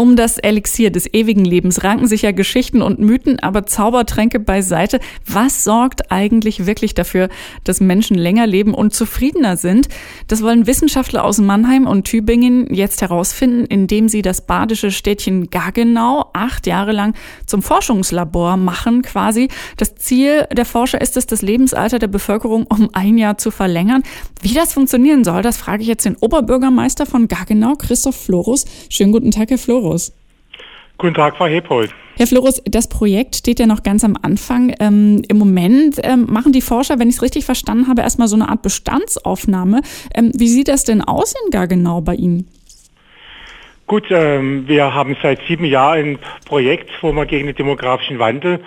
Um das Elixier des ewigen Lebens ranken sich ja Geschichten und Mythen, aber Zaubertränke beiseite. Was sorgt eigentlich wirklich dafür, dass Menschen länger leben und zufriedener sind? Das wollen Wissenschaftler aus Mannheim und Tübingen jetzt herausfinden, indem sie das badische Städtchen Gaggenau acht Jahre lang zum Forschungslabor machen quasi. Das Ziel der Forscher ist es, das Lebensalter der Bevölkerung um ein Jahr zu verlängern. Wie das funktionieren soll, das frage ich jetzt den Oberbürgermeister von Gaggenau, Christoph Florus. Schönen guten Tag, Herr Florus. Florus. Guten Tag, Frau Hephold. Herr Florus, das Projekt steht ja noch ganz am Anfang. Ähm, Im Moment ähm, machen die Forscher, wenn ich es richtig verstanden habe, erstmal so eine Art Bestandsaufnahme. Ähm, wie sieht das denn aus in gar genau bei Ihnen? Gut, ähm, wir haben seit sieben Jahren ein Projekt, wo wir gegen den demografischen Wandel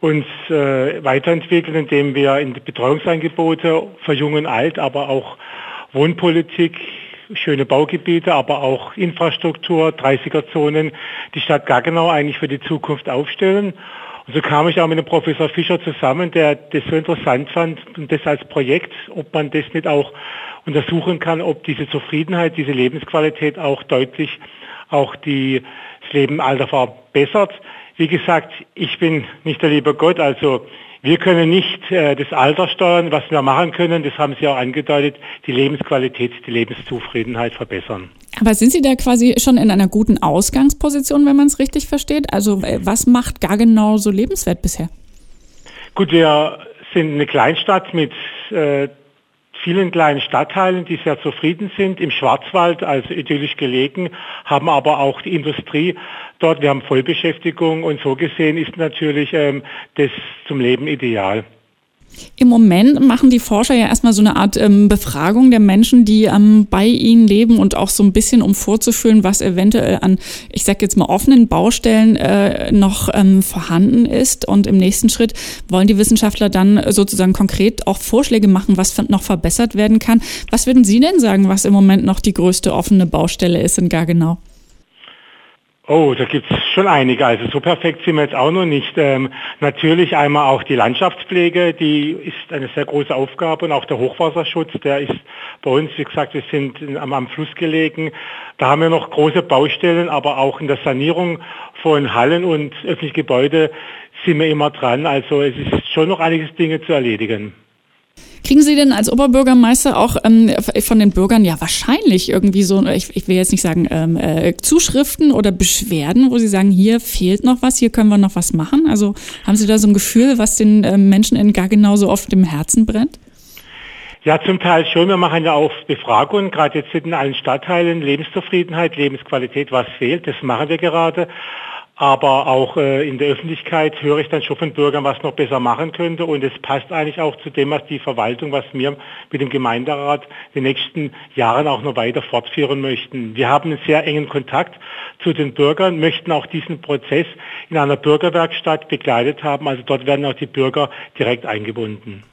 uns äh, weiterentwickeln, indem wir in Betreuungsangebote für Jung und Alt, aber auch Wohnpolitik, schöne Baugebiete, aber auch Infrastruktur, 30er-Zonen, die Stadt Gaggenau eigentlich für die Zukunft aufstellen. Und so kam ich auch mit dem Professor Fischer zusammen, der das so interessant fand und das als Projekt, ob man das nicht auch untersuchen kann, ob diese Zufriedenheit, diese Lebensqualität auch deutlich auch die, das Leben Alter verbessert. Wie gesagt, ich bin nicht der liebe Gott, also wir können nicht äh, das Alter steuern. Was wir machen können, das haben Sie auch angedeutet, die Lebensqualität, die Lebenszufriedenheit verbessern. Aber sind Sie da quasi schon in einer guten Ausgangsposition, wenn man es richtig versteht? Also äh, was macht gar genau so lebenswert bisher? Gut, wir sind eine Kleinstadt mit äh, vielen kleinen Stadtteilen, die sehr zufrieden sind, im Schwarzwald, also idyllisch gelegen, haben aber auch die Industrie dort, wir haben Vollbeschäftigung und so gesehen ist natürlich ähm, das zum Leben ideal. Im Moment machen die Forscher ja erstmal so eine Art ähm, Befragung der Menschen, die ähm, bei ihnen leben und auch so ein bisschen, um vorzufühlen, was eventuell an, ich sag jetzt mal, offenen Baustellen äh, noch ähm, vorhanden ist. Und im nächsten Schritt wollen die Wissenschaftler dann sozusagen konkret auch Vorschläge machen, was noch verbessert werden kann. Was würden Sie denn sagen, was im Moment noch die größte offene Baustelle ist in Gargenau? Oh, da gibt es schon einige. Also so perfekt sind wir jetzt auch noch nicht. Ähm, natürlich einmal auch die Landschaftspflege, die ist eine sehr große Aufgabe und auch der Hochwasserschutz, der ist bei uns, wie gesagt, wir sind am, am Fluss gelegen. Da haben wir noch große Baustellen, aber auch in der Sanierung von Hallen und öffentlichen Gebäude sind wir immer dran. Also es ist schon noch einiges Dinge zu erledigen. Kriegen Sie denn als Oberbürgermeister auch ähm, von den Bürgern ja wahrscheinlich irgendwie so, ich, ich will jetzt nicht sagen ähm, äh, Zuschriften oder Beschwerden, wo Sie sagen, hier fehlt noch was, hier können wir noch was machen? Also haben Sie da so ein Gefühl, was den ähm, Menschen in gar genauso oft im Herzen brennt? Ja, zum Teil schon. Wir machen ja auch Befragungen, gerade jetzt in allen Stadtteilen, Lebenszufriedenheit, Lebensqualität, was fehlt, das machen wir gerade aber auch äh, in der Öffentlichkeit höre ich dann schon von Bürgern, was noch besser machen könnte und es passt eigentlich auch zu dem, was die Verwaltung, was wir mit dem Gemeinderat in den nächsten Jahren auch noch weiter fortführen möchten. Wir haben einen sehr engen Kontakt zu den Bürgern, möchten auch diesen Prozess in einer Bürgerwerkstatt begleitet haben, also dort werden auch die Bürger direkt eingebunden.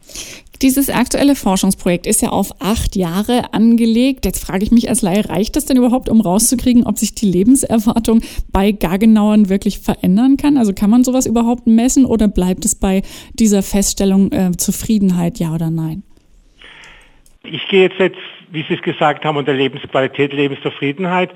Dieses aktuelle Forschungsprojekt ist ja auf acht Jahre angelegt. Jetzt frage ich mich als Laie, reicht das denn überhaupt, um rauszukriegen, ob sich die Lebenserwartung bei Gargenauern wirklich verändern kann? Also kann man sowas überhaupt messen oder bleibt es bei dieser Feststellung äh, Zufriedenheit, ja oder nein? Ich gehe jetzt, jetzt, wie Sie es gesagt haben, unter Lebensqualität, Lebenszufriedenheit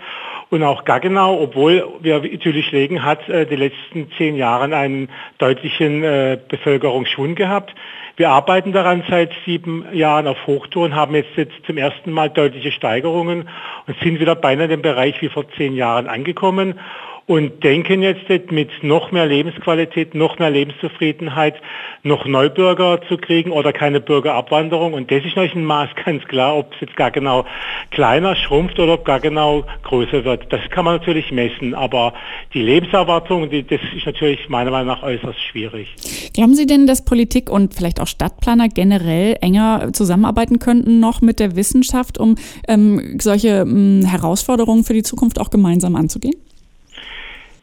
und auch Gaggenau, obwohl wir natürlich legen, hat äh, die letzten zehn Jahre einen deutlichen äh, Bevölkerungsschwund gehabt. Wir arbeiten daran seit sieben Jahren auf Hochtouren, haben jetzt, jetzt zum ersten Mal deutliche Steigerungen und sind wieder beinahe in dem Bereich wie vor zehn Jahren angekommen und denken jetzt mit noch mehr Lebensqualität, noch mehr Lebenszufriedenheit, noch Neubürger zu kriegen oder keine Bürgerabwanderung. Und das ist natürlich ein Maß ganz klar, ob es jetzt gar genau kleiner schrumpft oder ob gar genau größer wird. Das kann man natürlich messen, aber die Lebenserwartung, die, das ist natürlich meiner Meinung nach äußerst schwierig. Glauben Sie denn, dass Politik und vielleicht auch Stadtplaner generell enger zusammenarbeiten könnten noch mit der Wissenschaft, um ähm, solche ähm, Herausforderungen für die Zukunft auch gemeinsam anzugehen?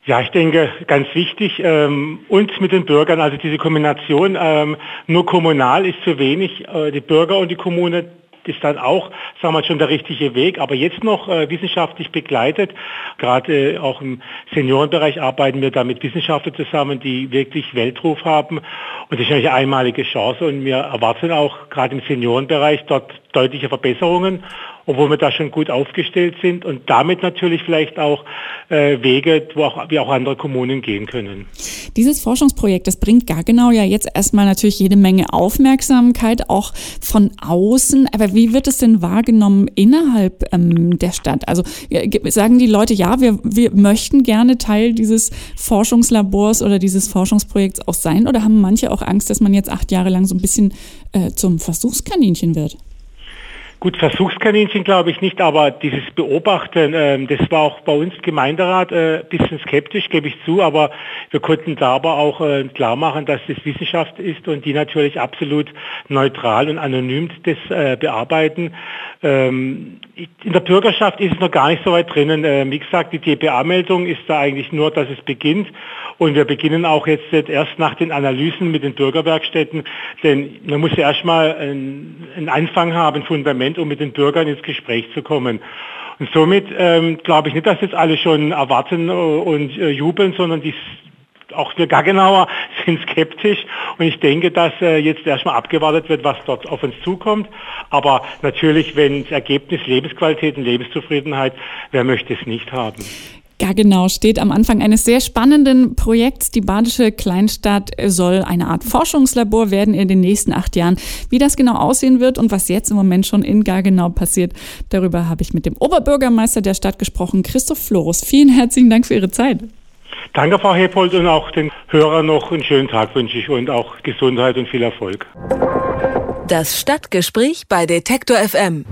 Ja, ich denke, ganz wichtig, ähm, uns mit den Bürgern, also diese Kombination, ähm, nur kommunal ist zu wenig, äh, die Bürger und die Kommune ist dann auch, sagen wir schon, der richtige Weg. Aber jetzt noch äh, wissenschaftlich begleitet, gerade äh, auch im Seniorenbereich arbeiten wir da mit Wissenschaftlern zusammen, die wirklich Weltruf haben. Und das ist eine einmalige Chance und wir erwarten auch gerade im Seniorenbereich dort deutliche Verbesserungen. Obwohl wir da schon gut aufgestellt sind und damit natürlich vielleicht auch äh, Wege, wo auch, wie auch andere Kommunen gehen können. Dieses Forschungsprojekt, das bringt gar genau ja jetzt erstmal natürlich jede Menge Aufmerksamkeit, auch von außen. Aber wie wird es denn wahrgenommen innerhalb ähm, der Stadt? Also sagen die Leute, ja, wir, wir möchten gerne Teil dieses Forschungslabors oder dieses Forschungsprojekts auch sein? Oder haben manche auch Angst, dass man jetzt acht Jahre lang so ein bisschen äh, zum Versuchskaninchen wird? Gut, Versuchskaninchen glaube ich nicht, aber dieses Beobachten, äh, das war auch bei uns Gemeinderat ein äh, bisschen skeptisch, gebe ich zu, aber wir konnten da aber auch äh, klar machen, dass das Wissenschaft ist und die natürlich absolut neutral und anonym das äh, bearbeiten. Ähm, in der Bürgerschaft ist es noch gar nicht so weit drinnen. Äh, wie gesagt, die DPA-Meldung ist da eigentlich nur, dass es beginnt. Und wir beginnen auch jetzt erst nach den Analysen mit den Bürgerwerkstätten, denn man muss ja erstmal einen Anfang haben, ein Fundament, um mit den Bürgern ins Gespräch zu kommen. Und somit ähm, glaube ich nicht, dass jetzt alle schon erwarten und äh, jubeln, sondern die auch wir Gaggenauer sind skeptisch und ich denke, dass äh, jetzt erstmal abgewartet wird, was dort auf uns zukommt. Aber natürlich, wenn das Ergebnis Lebensqualität und Lebenszufriedenheit, wer möchte es nicht haben? Ja, genau, steht am Anfang eines sehr spannenden Projekts. Die badische Kleinstadt soll eine Art Forschungslabor werden in den nächsten acht Jahren. Wie das genau aussehen wird und was jetzt im Moment schon in Gargenau passiert, darüber habe ich mit dem Oberbürgermeister der Stadt gesprochen, Christoph Florus. Vielen herzlichen Dank für Ihre Zeit. Danke, Frau Hepold, und auch den Hörern noch einen schönen Tag wünsche ich und auch Gesundheit und viel Erfolg. Das Stadtgespräch bei Detektor FM.